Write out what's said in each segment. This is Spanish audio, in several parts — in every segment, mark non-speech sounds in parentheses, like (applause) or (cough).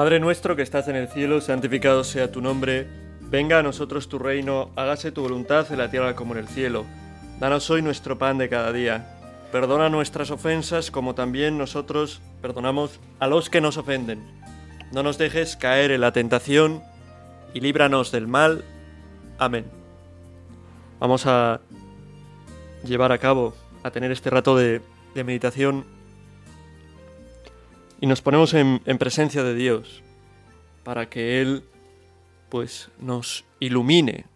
Padre nuestro que estás en el cielo, santificado sea tu nombre, venga a nosotros tu reino, hágase tu voluntad en la tierra como en el cielo. Danos hoy nuestro pan de cada día. Perdona nuestras ofensas como también nosotros perdonamos a los que nos ofenden. No nos dejes caer en la tentación y líbranos del mal. Amén. Vamos a llevar a cabo, a tener este rato de, de meditación y nos ponemos en, en, presencia de Dios para que Él pues nos ilumine,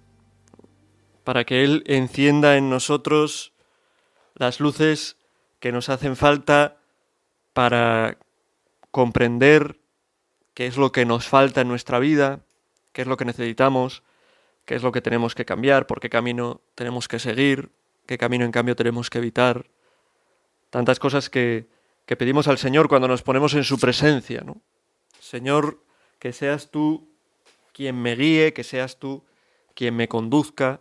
para que Él encienda en nosotros las luces que nos hacen falta para comprender qué es lo que nos falta en nuestra vida, qué es lo que necesitamos, qué es lo que tenemos que cambiar, por qué camino tenemos que seguir, qué camino en cambio tenemos que evitar. Tantas cosas que, que pedimos al Señor cuando nos ponemos en su presencia, ¿no? Señor, que seas tú quien me guíe, que seas tú quien me conduzca.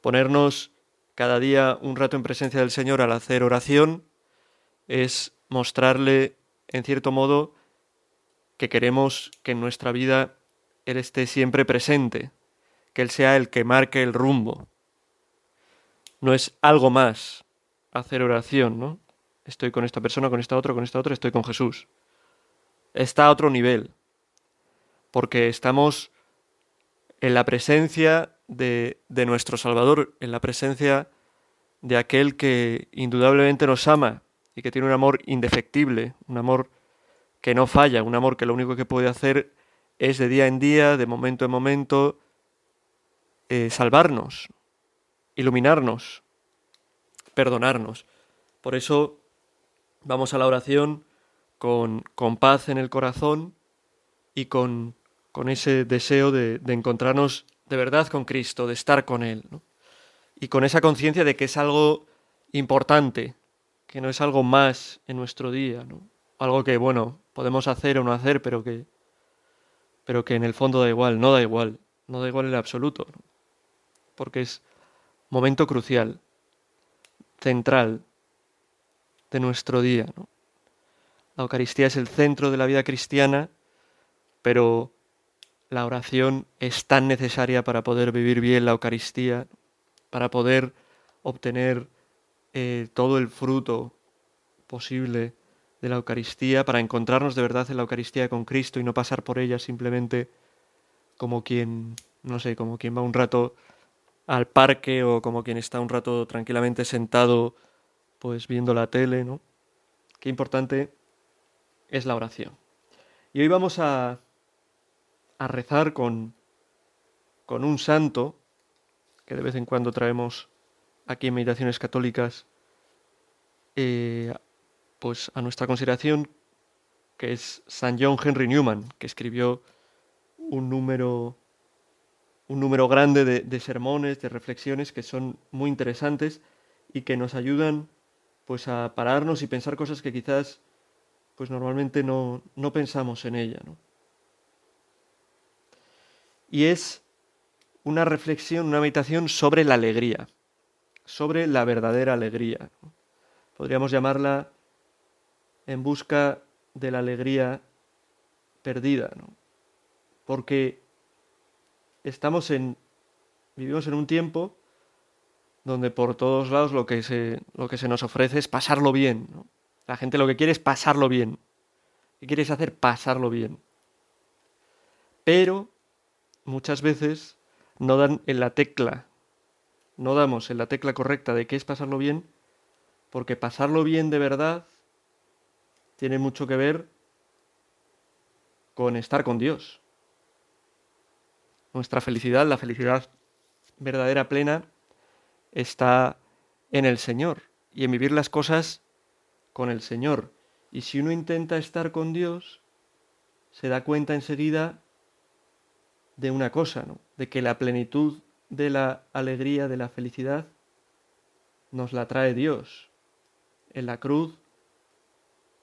Ponernos cada día un rato en presencia del Señor al hacer oración es mostrarle, en cierto modo, que queremos que en nuestra vida Él esté siempre presente, que Él sea el que marque el rumbo. No es algo más hacer oración, ¿no? Estoy con esta persona, con esta otra, con esta otra, estoy con Jesús. Está a otro nivel, porque estamos en la presencia de, de, nuestro Salvador, en la presencia de aquel que indudablemente nos ama y que tiene un amor indefectible, un amor que no falla, un amor que lo único que puede hacer es de día en día, de momento en momento, eh, salvarnos, iluminarnos, perdonarnos. Por eso Vamos a la oración con, con paz en el corazón y con, con ese deseo de, de, encontrarnos de verdad con Cristo, de estar con Él. Y con esa conciencia de que es algo importante, que no es algo más en nuestro día, ¿no? algo que, bueno, podemos hacer o no hacer, pero que, pero que en el fondo da igual, no da igual, no da igual en absoluto, porque es momento crucial, central de nuestro día. La Eucaristía es el centro de la vida cristiana, pero la oración es tan necesaria para poder vivir bien la Eucaristía, para poder obtener eh, todo el fruto posible de la Eucaristía, para encontrarnos de verdad en la Eucaristía con Cristo y no pasar por ella simplemente como quien, no sé, como quien va un rato al parque o como quien está un rato tranquilamente sentado pues viendo la tele, ¿no? Qué importante es la oración. Y hoy vamos a, a rezar con, con un santo que de vez en cuando traemos aquí en Meditaciones Católicas eh, pues a nuestra consideración, que es San John Henry Newman, que escribió un número, un número grande de, de sermones, de reflexiones que son muy interesantes y que nos ayudan pues a pararnos y pensar cosas que quizás pues normalmente no, no pensamos en ella. ¿no? Y es una reflexión, una meditación sobre la alegría, sobre la verdadera alegría. Podríamos llamarla en busca de la alegría perdida, ¿no? porque estamos en, vivimos en un tiempo donde por todos lados lo que se, lo que se nos ofrece es pasarlo bien. La gente lo que quiere es pasarlo bien. ¿Qué quieres hacer? Pasarlo bien. Pero muchas veces no dan en la tecla, no damos en la tecla correcta de qué es pasarlo bien, porque pasarlo bien de verdad tiene mucho que ver con estar con Dios. Nuestra felicidad, la felicidad verdadera plena, está en el Señor y en vivir las cosas con el Señor. Y si uno intenta estar con Dios, se da cuenta enseguida de una cosa, ¿no? de que la plenitud de la alegría, de la felicidad, nos la trae Dios. En la cruz,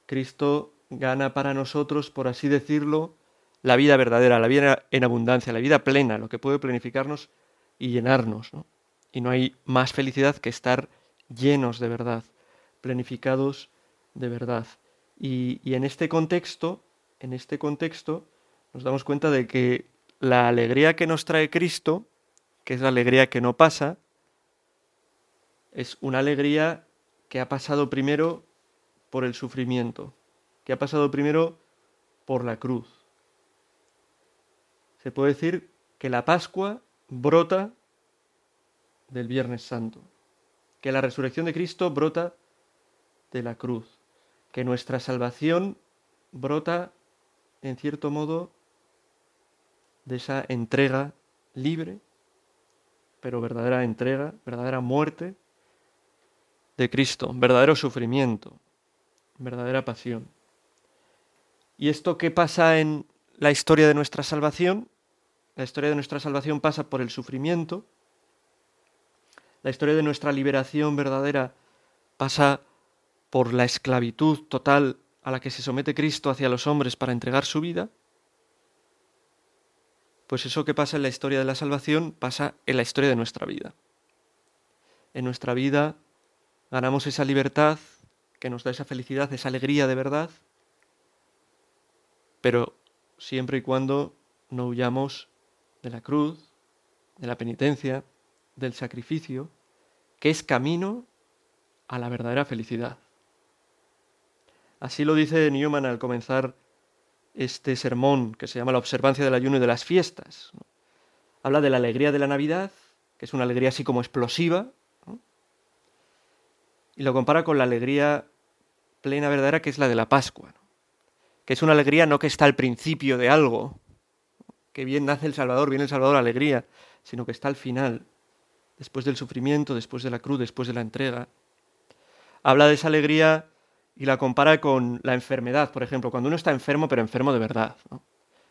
Cristo gana para nosotros, por así decirlo, la vida verdadera, la vida en abundancia, la vida plena, lo que puede planificarnos y llenarnos. ¿no? Y no hay más felicidad que estar llenos de verdad, planificados de verdad. Y, y en este contexto, en este contexto nos damos cuenta de que la alegría que nos trae Cristo, que es la alegría que no pasa, es una alegría que ha pasado primero por el sufrimiento, que ha pasado primero por la cruz. Se puede decir que la Pascua brota del Viernes Santo, que la resurrección de Cristo brota de la cruz, que nuestra salvación brota, en cierto modo, de esa entrega libre, pero verdadera entrega, verdadera muerte de Cristo, verdadero sufrimiento, verdadera pasión. ¿Y esto qué pasa en la historia de nuestra salvación? La historia de nuestra salvación pasa por el sufrimiento. La historia de nuestra liberación verdadera pasa por la esclavitud total a la que se somete Cristo hacia los hombres para entregar su vida. Pues eso que pasa en la historia de la salvación pasa en la historia de nuestra vida. En nuestra vida ganamos esa libertad que nos da esa felicidad, esa alegría de verdad, pero siempre y cuando no huyamos de la cruz, de la penitencia, del sacrificio, que es camino a la verdadera felicidad. Así lo dice Newman al comenzar este sermón que se llama La observancia del ayuno y de las fiestas. Habla de la alegría de la Navidad, que es una alegría así como explosiva, y lo compara con la alegría plena verdadera que es la de la Pascua, que es una alegría no que está al principio de algo, que bien nace el Salvador, viene el Salvador alegría, sino que está al final, después del sufrimiento, después de la cruz, después de la entrega. Habla de esa alegría y la compara con la enfermedad, por ejemplo, cuando uno está enfermo, pero enfermo de verdad,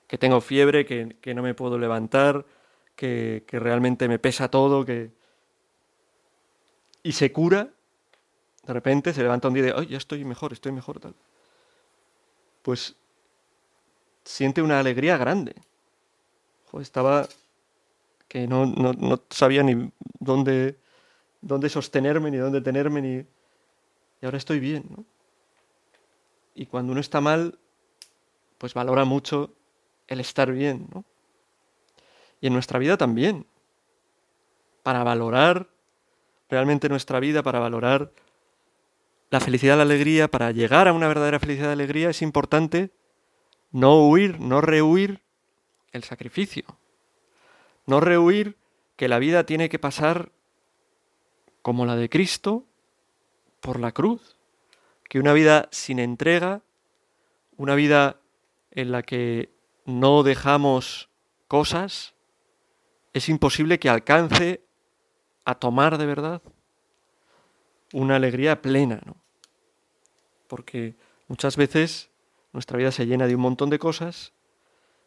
que tengo fiebre, que, no me puedo levantar, que, realmente me pesa todo, que... y se cura de repente se levanta un día y dice, ya estoy mejor, estoy mejor, tal. Pues siente una alegría grande. estaba que no, no, sabía ni dónde, dónde sostenerme, ni dónde tenerme, ni... Y ahora estoy bien. Y cuando uno está mal, pues valora mucho el estar bien. Y en nuestra vida también. Para valorar realmente nuestra vida, para valorar la felicidad, la alegría, para llegar a una verdadera felicidad y alegría es importante no huir, no rehuir el sacrificio. No rehuir que la vida tiene que pasar como la de Cristo por la cruz. Que una vida sin entrega, una vida en la que no dejamos cosas, es imposible que alcance a tomar de verdad una alegría plena, ¿no? Porque muchas veces nuestra vida se llena de un montón de cosas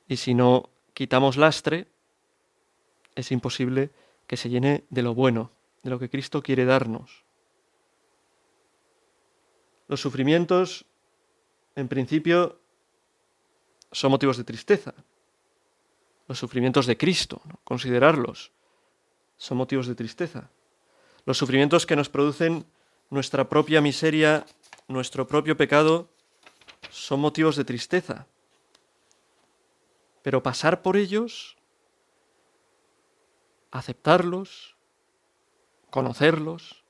y si no quitamos lastre, es imposible que se llene de lo bueno, de lo que Cristo quiere darnos. Los sufrimientos, en principio, son motivos de tristeza. Los sufrimientos de Cristo, considerarlos, son motivos de tristeza los sufrimientos que nos producen nuestra propia miseria, nuestro propio pecado, son motivos de tristeza. Pero pasar por ellos, aceptarlos, conocerlos,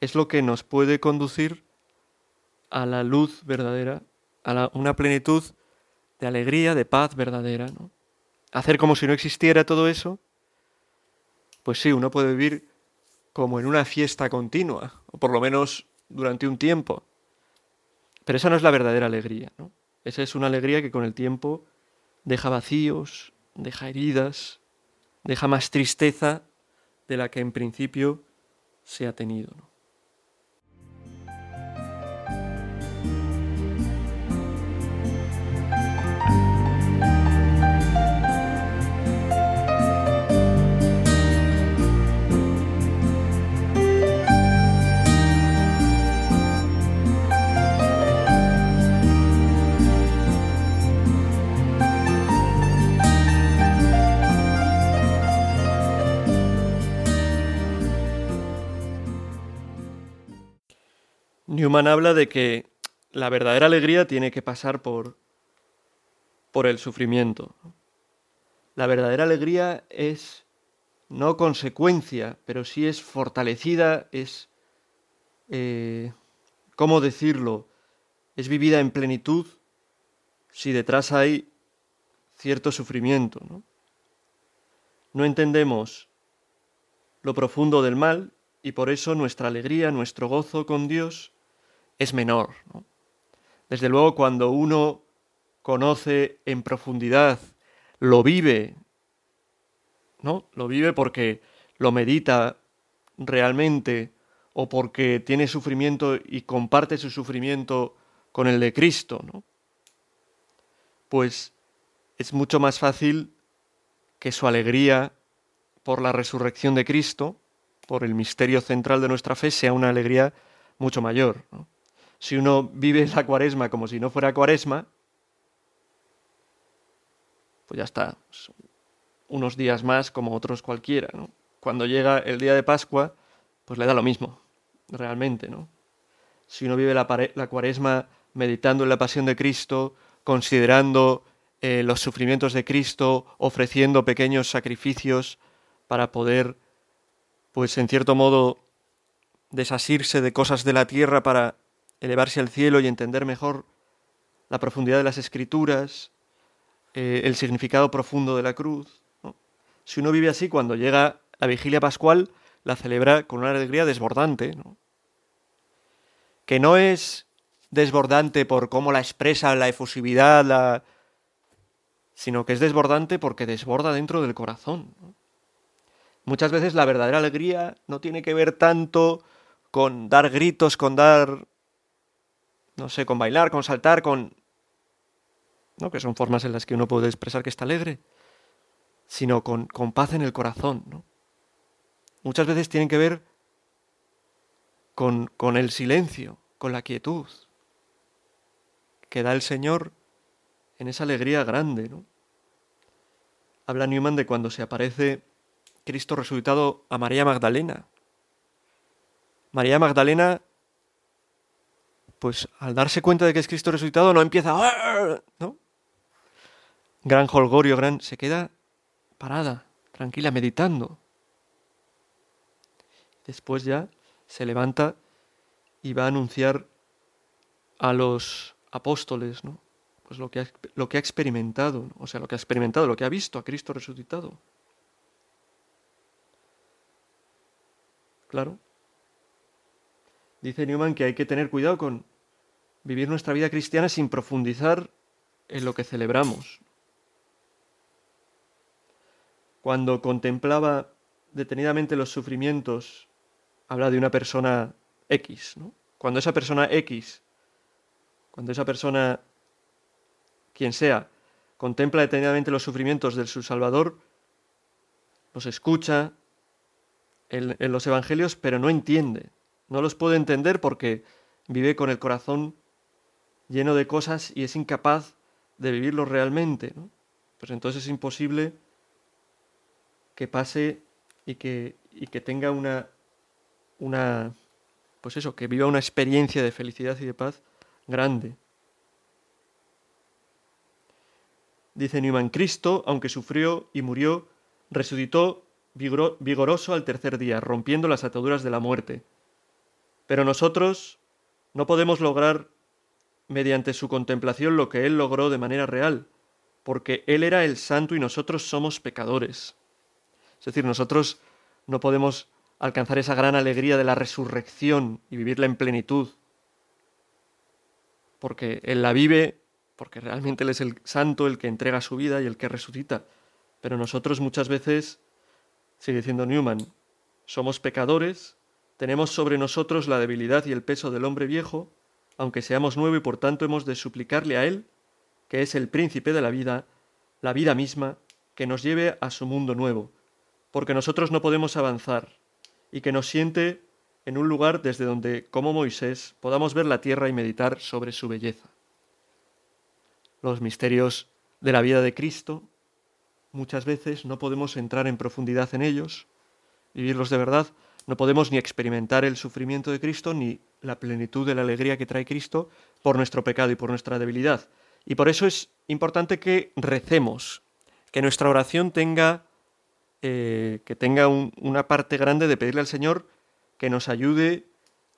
es lo que nos puede conducir a la luz verdadera, a una plenitud de alegría, de paz verdadera. Hacer como si no existiera todo eso pues sí, uno puede vivir como en una fiesta continua, o por lo menos durante un tiempo. Pero esa no es la verdadera alegría, ¿no? Esa es una alegría que con el tiempo deja vacíos, deja heridas, deja más tristeza de la que en principio se ha tenido. Newman habla de que la verdadera alegría tiene que pasar por, por el sufrimiento. La verdadera alegría es no consecuencia, pero sí es fortalecida, es, eh, ¿cómo decirlo? Es vivida en plenitud si detrás hay cierto sufrimiento. ¿no? no entendemos lo profundo del mal y por eso nuestra alegría, nuestro gozo con Dios es menor. Desde luego cuando uno conoce en profundidad, lo vive, ¿no? Lo vive porque lo medita realmente o porque tiene sufrimiento y comparte su sufrimiento con el de Cristo, ¿no? Pues es mucho más fácil que su alegría por la resurrección de Cristo, por el misterio central de nuestra fe, sea una alegría mucho mayor. Si uno vive la cuaresma como si no fuera cuaresma, pues ya está, unos días más como otros cualquiera. Cuando llega el día de Pascua, pues le da lo mismo, realmente. ¿no? Si uno vive la, cuaresma meditando en la pasión de Cristo, considerando eh, los sufrimientos de Cristo, ofreciendo pequeños sacrificios para poder, pues en cierto modo, desasirse de cosas de la tierra para elevarse al cielo y entender mejor la profundidad de las escrituras, eh, el significado profundo de la cruz. Si uno vive así, cuando llega la vigilia pascual, la celebra con una alegría desbordante, que no es desbordante por cómo la expresa, la efusividad, la, sino que es desbordante porque desborda dentro del corazón. Muchas veces la verdadera alegría no tiene que ver tanto con dar gritos, con dar, no sé, con bailar, con saltar, con... ¿no? que son formas en las que uno puede expresar que está alegre, sino con, con paz en el corazón. ¿no? Muchas veces tienen que ver con, con el silencio, con la quietud que da el Señor en esa alegría grande, ¿no? Habla Newman de cuando se aparece Cristo resucitado a María Magdalena. María Magdalena, pues al darse cuenta de que es Cristo resucitado, no empieza, ¿no? Gran holgorio, gran, se queda parada, tranquila, meditando. Después ya se levanta y va a anunciar a los apóstoles, ¿no? pues lo que ha, lo que ha experimentado, o sea, lo que ha experimentado, lo que ha visto a Cristo resucitado. Claro. Dice Newman que hay que tener cuidado con vivir nuestra vida cristiana sin profundizar en lo que celebramos. Cuando contemplaba detenidamente los sufrimientos, habla de una persona X, ¿no? Cuando esa persona X, cuando esa persona quien sea, contempla detenidamente los sufrimientos de su Salvador, los escucha en, los Evangelios, pero no entiende. No los puede entender porque vive con el corazón lleno de cosas y es incapaz de vivirlos realmente. Pues entonces es imposible que pase y que, y que tenga una, una, pues eso, que viva una experiencia de felicidad y de paz grande. Dice Newman, Cristo, aunque sufrió y murió, resucitó vigoroso al tercer día, rompiendo las ataduras de la muerte. Pero nosotros no podemos lograr mediante su contemplación lo que Él logró de manera real, porque Él era el santo y nosotros somos pecadores. Es decir, nosotros no podemos alcanzar esa gran alegría de la resurrección y vivirla en plenitud, porque Él la vive porque realmente Él es el santo, el que entrega su vida y el que resucita. Pero nosotros muchas veces, sigue diciendo Newman, somos pecadores, tenemos sobre nosotros la debilidad y el peso del hombre viejo, aunque seamos nuevo y por tanto hemos de suplicarle a Él, que es el príncipe de la vida, la vida misma, que nos lleve a su mundo nuevo, porque nosotros no podemos avanzar, y que nos siente en un lugar desde donde, como Moisés, podamos ver la tierra y meditar sobre su belleza. Los misterios de la vida de Cristo, muchas veces no podemos entrar en profundidad en ellos, vivirlos de verdad, No podemos ni experimentar el sufrimiento de Cristo ni la plenitud de la alegría que trae Cristo por nuestro pecado y por nuestra debilidad. Y por eso es importante que recemos, que nuestra oración tenga, eh, que tenga una parte grande de pedirle al Señor que nos ayude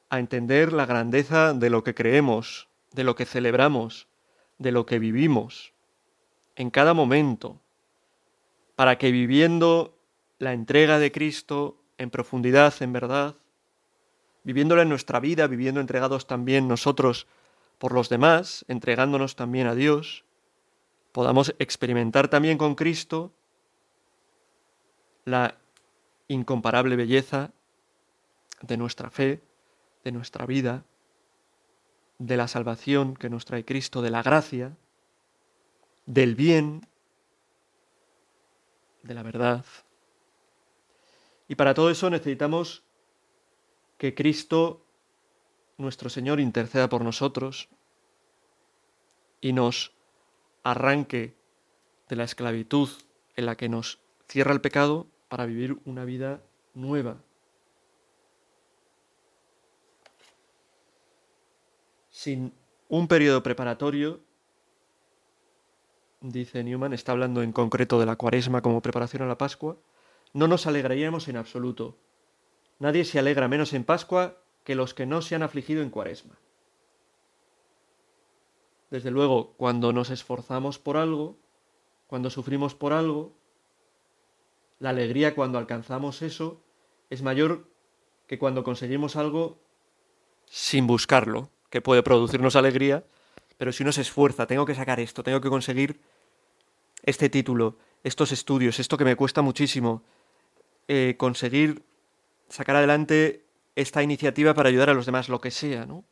a entender la grandeza de lo que creemos, de lo que celebramos, de lo que vivimos, en cada momento, para que viviendo la entrega de Cristo en profundidad, en verdad, viviéndola en nuestra vida, viviendo entregados también nosotros por los demás, entregándonos también a Dios, podamos experimentar también con Cristo la incomparable belleza de nuestra fe, de nuestra vida, de la salvación que nos trae Cristo, de la gracia, del bien, de la verdad. Y para todo eso necesitamos que Cristo, nuestro Señor, interceda por nosotros y nos arranque de la esclavitud en la que nos cierra el pecado para vivir una vida nueva. Sin un periodo preparatorio, dice Newman, está hablando en concreto de la cuaresma como preparación a la Pascua, no nos alegraríamos en absoluto. Nadie se alegra menos en Pascua que los que no se han afligido en cuaresma. Desde luego, cuando nos esforzamos por algo, cuando sufrimos por algo, la alegría cuando alcanzamos eso es mayor que cuando conseguimos algo sin buscarlo, que puede producirnos alegría, pero si uno se esfuerza, tengo que sacar esto, tengo que conseguir este título, estos estudios, esto que me cuesta muchísimo, eh, conseguir sacar adelante esta iniciativa para ayudar a los demás, lo que sea, ¿no?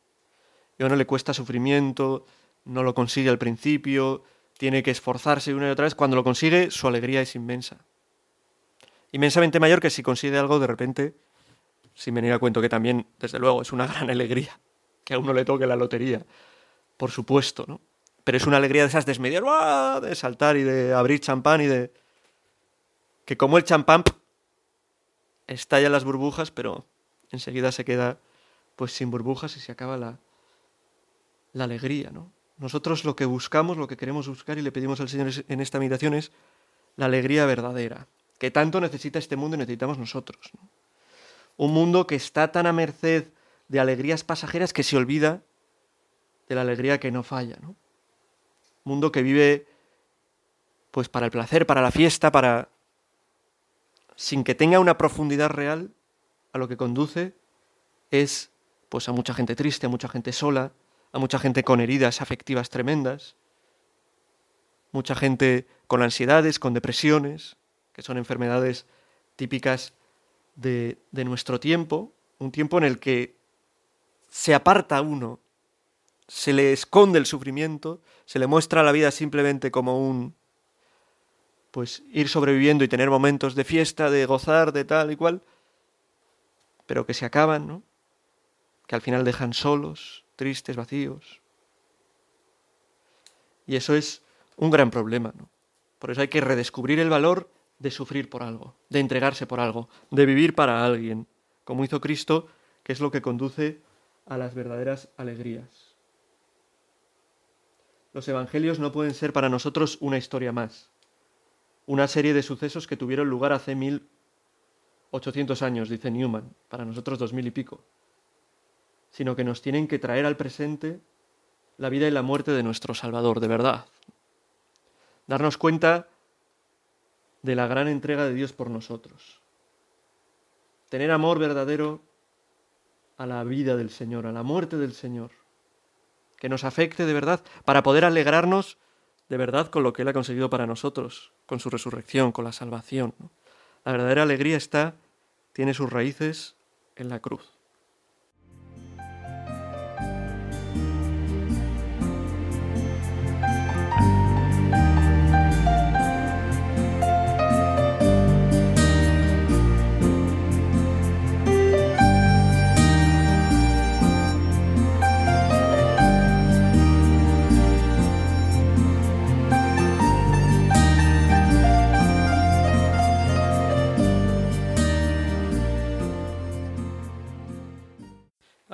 A uno le cuesta sufrimiento, no lo consigue al principio, tiene que esforzarse una y otra vez, cuando lo consigue su alegría es inmensa. Inmensamente mayor que si consigue algo de repente, sin venir a cuento que también, desde luego, es una (laughs) gran alegría que a uno le toque la lotería, por supuesto, ¿no? Pero es una alegría de esas desmedidas, de saltar y de abrir champán y de... que como el champán estallan las burbujas, pero enseguida se queda pues sin burbujas y se acaba la, la alegría, ¿no? Nosotros lo que buscamos, lo que queremos buscar y le pedimos al Señor en esta meditación es la alegría verdadera, que tanto necesita este mundo y necesitamos nosotros. Un mundo que está tan a merced de alegrías pasajeras que se olvida de la alegría que no falla, ¿no? mundo que vive pues para el placer, para la fiesta, para sin que tenga una profundidad real, a lo que conduce es pues a mucha gente triste, a mucha gente sola, a mucha gente con heridas afectivas tremendas, mucha gente con ansiedades, con depresiones, que son enfermedades típicas de, de nuestro tiempo, un tiempo en el que se aparta uno se le esconde el sufrimiento, se le muestra la vida simplemente como un pues ir sobreviviendo y tener momentos de fiesta, de gozar, de tal y cual, pero que se acaban, ¿no? Que al final dejan solos, tristes, vacíos. Y eso es un gran problema, ¿no? Por eso hay que redescubrir el valor de sufrir por algo, de entregarse por algo, de vivir para alguien, como hizo Cristo, que es lo que conduce a las verdaderas alegrías. Los evangelios no pueden ser para nosotros una historia más, una serie de sucesos que tuvieron lugar hace mil ochocientos años, dice Newman, para nosotros dos mil y pico, sino que nos tienen que traer al presente la vida y la muerte de nuestro Salvador, de verdad. Darnos cuenta de la gran entrega de Dios por nosotros. Tener amor verdadero a la vida del Señor, a la muerte del Señor que nos afecte de verdad, para poder alegrarnos de verdad con lo que Él ha conseguido para nosotros, con su resurrección, con la salvación. La verdadera alegría está, tiene sus raíces en la cruz.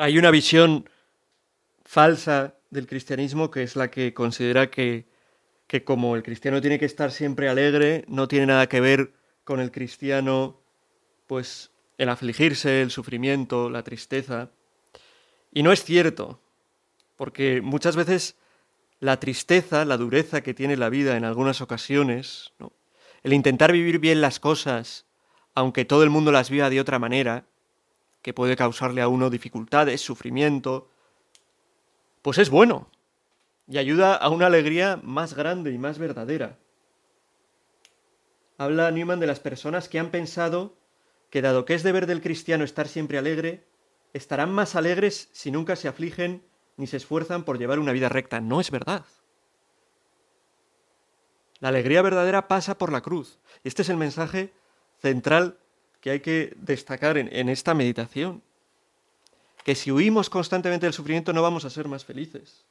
Hay una visión falsa del cristianismo que es la que considera que, como el cristiano tiene que estar siempre alegre, no tiene nada que ver con el cristiano, pues el afligirse, el sufrimiento, la tristeza. Y no es cierto, porque muchas veces la tristeza, la dureza que tiene la vida en algunas ocasiones, el intentar vivir bien las cosas, aunque todo el mundo las viva de otra manera, que puede causarle a uno dificultades, sufrimiento, pues es bueno y ayuda a una alegría más grande y más verdadera. Habla Newman de las personas que han pensado que dado que es deber del cristiano estar siempre alegre, estarán más alegres si nunca se afligen ni se esfuerzan por llevar una vida recta. No es verdad. La alegría verdadera pasa por la cruz. Este es el mensaje central que hay que destacar en, en esta meditación. Que si huimos constantemente del sufrimiento no vamos a ser más felices.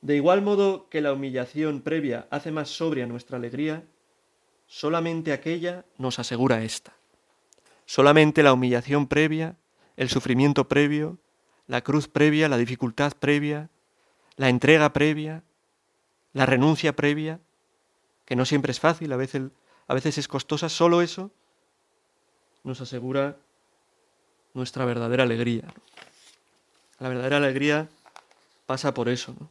De igual modo que la humillación previa hace más sobria nuestra alegría, solamente aquella nos asegura esta. Solamente la humillación previa, el sufrimiento previo, la cruz previa, la dificultad previa, la entrega previa, la renuncia previa, que no siempre es fácil, a veces, a veces es costosa, solo eso nos asegura nuestra verdadera alegría. La verdadera alegría pasa por eso. ¿no?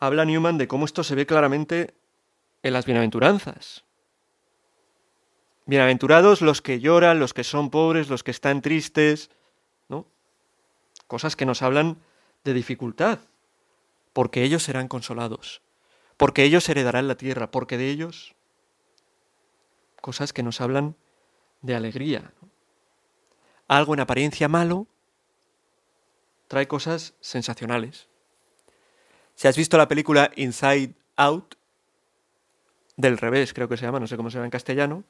habla Newman de cómo esto se ve claramente en las bienaventuranzas. Bienaventurados los que lloran, los que son pobres, los que están tristes, ¿no? Cosas que nos hablan de dificultad, porque ellos serán consolados, porque ellos heredarán la tierra, porque de ellos cosas que nos hablan de alegría. Algo en apariencia malo trae cosas sensacionales. Si has visto la película Inside Out, del revés creo que se llama, no sé cómo se llama en castellano,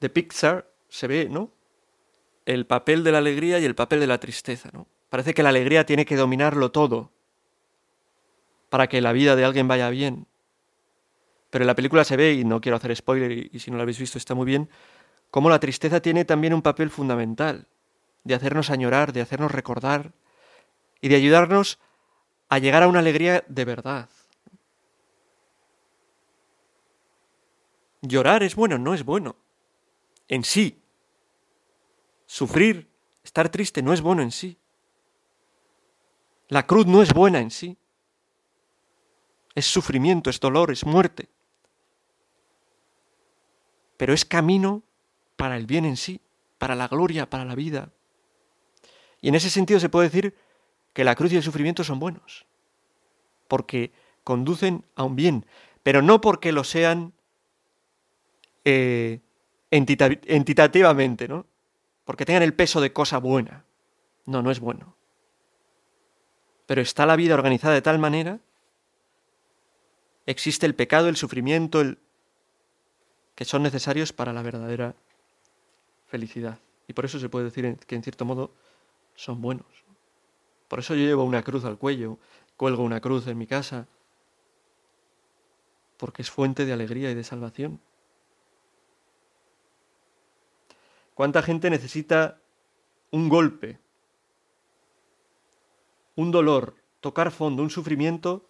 de Pixar, se ve, ¿no? El papel de la alegría y el papel de la tristeza, ¿no? Parece que la alegría tiene que dominarlo todo para que la vida de alguien vaya bien. Pero en la película se ve, y no quiero hacer spoiler, y, si no lo habéis visto está muy bien, cómo la tristeza tiene también un papel fundamental, de hacernos añorar, de hacernos recordar, y de ayudarnos a llegar a una alegría de verdad. Llorar es bueno, no es bueno. En sí. Sufrir, estar triste no es bueno en sí. La cruz no es buena en sí. Es sufrimiento, es dolor, es muerte. Pero es camino para el bien en sí, para la gloria, para la vida. Y en ese sentido se puede decir que la cruz y el sufrimiento son buenos, porque conducen a un bien, pero no porque lo sean eh, entitativamente, ¿no? Porque tengan el peso de cosa buena. No, no es bueno. Pero está la vida organizada de tal manera, existe el pecado, el sufrimiento, el... que son necesarios para la verdadera felicidad. Y por eso se puede decir que en cierto modo son buenos. Por eso yo llevo una cruz al cuello, cuelgo una cruz en mi casa, porque es fuente de alegría y de salvación. ¿Cuánta gente necesita un golpe, un dolor, tocar fondo, un sufrimiento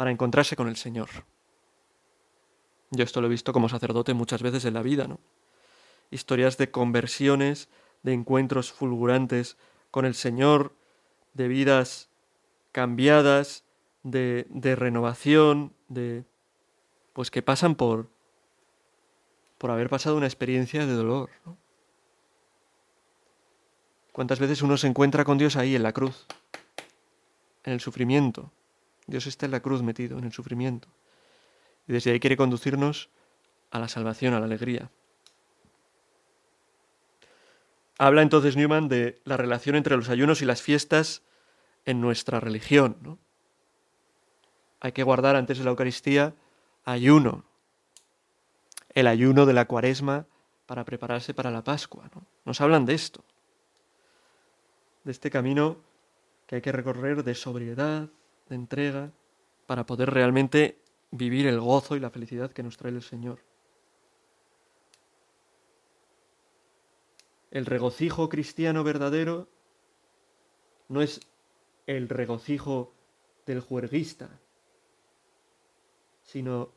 para encontrarse con el Señor? Yo esto lo he visto como sacerdote muchas veces en la vida, ¿no? Historias de conversiones, de encuentros fulgurantes con el Señor, de vidas cambiadas, de, renovación, de pues que pasan por por haber pasado una experiencia de dolor. ¿Cuántas veces uno se encuentra con Dios ahí en la cruz, en el sufrimiento? Dios está en la cruz metido, en el sufrimiento. Y desde ahí quiere conducirnos a la salvación, a la alegría. Habla entonces Newman de la relación entre los ayunos y las fiestas en nuestra religión. ¿no? Hay que guardar antes de la Eucaristía ayuno, el ayuno de la cuaresma para prepararse para la Pascua. ¿no? Nos hablan de esto, de este camino que hay que recorrer de sobriedad, de entrega, para poder realmente vivir el gozo y la felicidad que nos trae el Señor. El regocijo cristiano verdadero no es el regocijo del juerguista, sino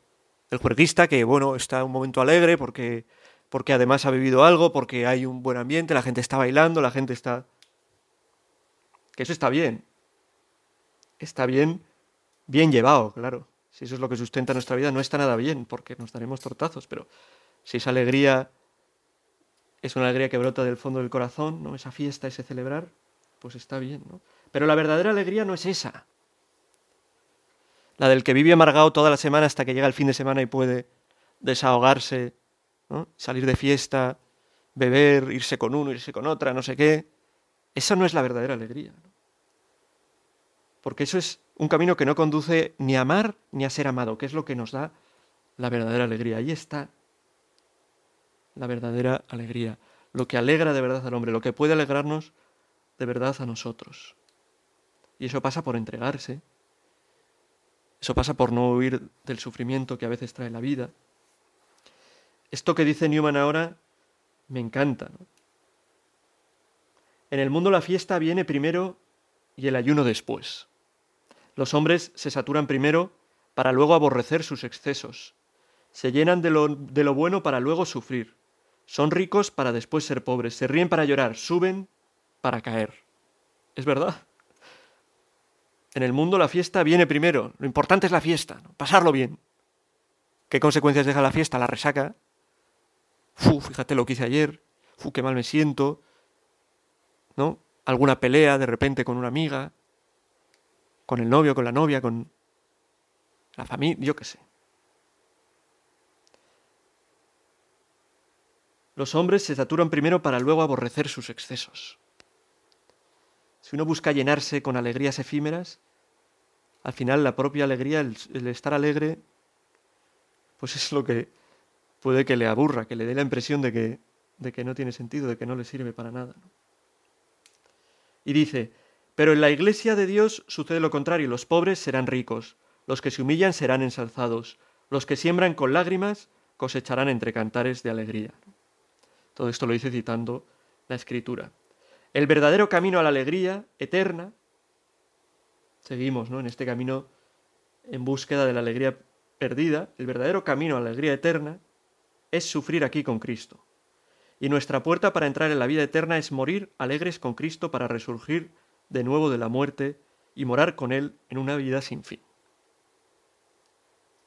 el juerguista que, bueno, está un momento alegre porque, porque además ha vivido algo, porque hay un buen ambiente, la gente está bailando, la gente está... Que eso está bien. Está bien, bien llevado, claro. Si eso es lo que sustenta nuestra vida, no está nada bien, porque nos daremos tortazos, pero si esa alegría es una alegría que brota del fondo del corazón, ¿no? Esa fiesta, ese celebrar, pues está bien, ¿no? Pero la verdadera alegría no es esa la del que vive amargado toda la semana hasta que llega el fin de semana y puede desahogarse, salir de fiesta, beber, irse con uno, irse con otra, no sé qué. Esa no es la verdadera alegría. Porque eso es un camino que no conduce ni a amar ni a ser amado, que es lo que nos da la verdadera alegría. Ahí está la verdadera alegría, lo que alegra de verdad al hombre, lo que puede alegrarnos de verdad a nosotros. Y eso pasa por entregarse, eso pasa por no huir del sufrimiento que a veces trae la vida. Esto que dice Newman ahora me encanta. En el mundo la fiesta viene primero y el ayuno después. Los hombres se saturan primero para luego aborrecer sus excesos. Se llenan de lo, bueno para luego sufrir. Son ricos para después ser pobres. Se ríen para llorar. Suben para caer. Es verdad. En el mundo la fiesta viene primero. Lo importante es la fiesta, pasarlo bien. ¿Qué consecuencias deja la fiesta? La resaca. Fu, fíjate lo que hice ayer. Fu, qué mal me siento. ¿No? Alguna pelea de repente con una amiga, con el novio, con la novia, con la familia, yo qué sé. Los hombres se saturan primero para luego aborrecer sus excesos. Si uno busca llenarse con alegrías efímeras, al final la propia alegría, el, estar alegre, pues es lo que puede que le aburra, que le dé la impresión de que, de que no tiene sentido, de que no le sirve para nada. Y dice, pero en la iglesia de Dios sucede lo contrario, los pobres serán ricos, los que se humillan serán ensalzados, los que siembran con lágrimas cosecharán entre cantares de alegría. Todo esto lo dice citando la escritura. El verdadero camino a la alegría eterna, seguimos ¿no? en este camino en búsqueda de la alegría perdida, el verdadero camino a la alegría eterna es sufrir aquí con Cristo. Y nuestra puerta para entrar en la vida eterna es morir alegres con Cristo para resurgir de nuevo de la muerte y morar con Él en una vida sin fin.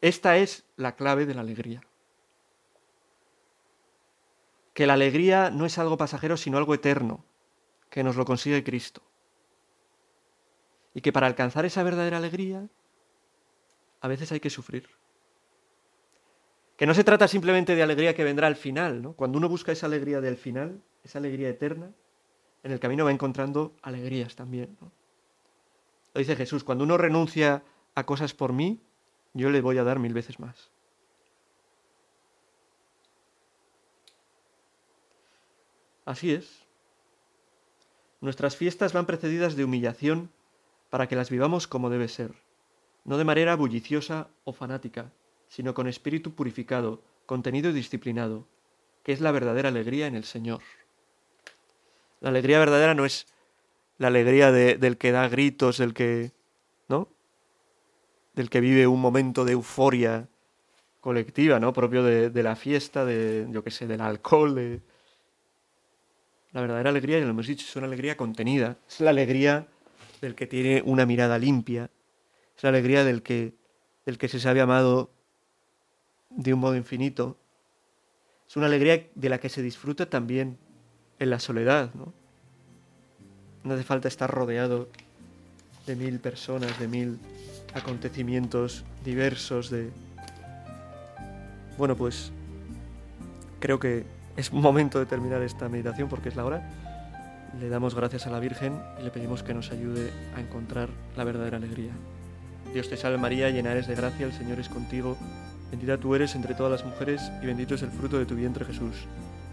Esta es la clave de la alegría. Que la alegría no es algo pasajero, sino algo eterno, que nos lo consigue Cristo. Y que para alcanzar esa verdadera alegría, a veces hay que sufrir. Que no se trata simplemente de alegría que vendrá al final, ¿no? Cuando uno busca esa alegría del final, esa alegría eterna, en el camino va encontrando alegrías también, Lo dice Jesús, cuando uno renuncia a cosas por mí, yo le voy a dar mil veces más. Así es. Nuestras fiestas van precedidas de humillación para que las vivamos como debe ser, no de manera bulliciosa o fanática, sino con espíritu purificado, contenido y disciplinado, que es la verdadera alegría en el Señor. La alegría verdadera no es la alegría del que da gritos, del que, ¿no? Del que vive un momento de euforia colectiva, ¿no? Propio de, de la fiesta, de, yo qué sé, del alcohol, de, la verdadera alegría, ya lo hemos dicho, es una alegría contenida. Es la alegría del que tiene una mirada limpia. Es la alegría del que, del que se sabe amado de un modo infinito. Es una alegría de la que se disfruta también en la soledad, ¿no? No hace falta estar rodeado de mil personas, de mil acontecimientos diversos, de... Bueno, pues creo que es momento de terminar esta meditación porque es la hora. Le damos gracias a la Virgen y le pedimos que nos ayude a encontrar la verdadera alegría. Dios te salve María, llena eres de gracia, el Señor es contigo. Bendita tú eres entre todas las mujeres y bendito es el fruto de tu vientre Jesús.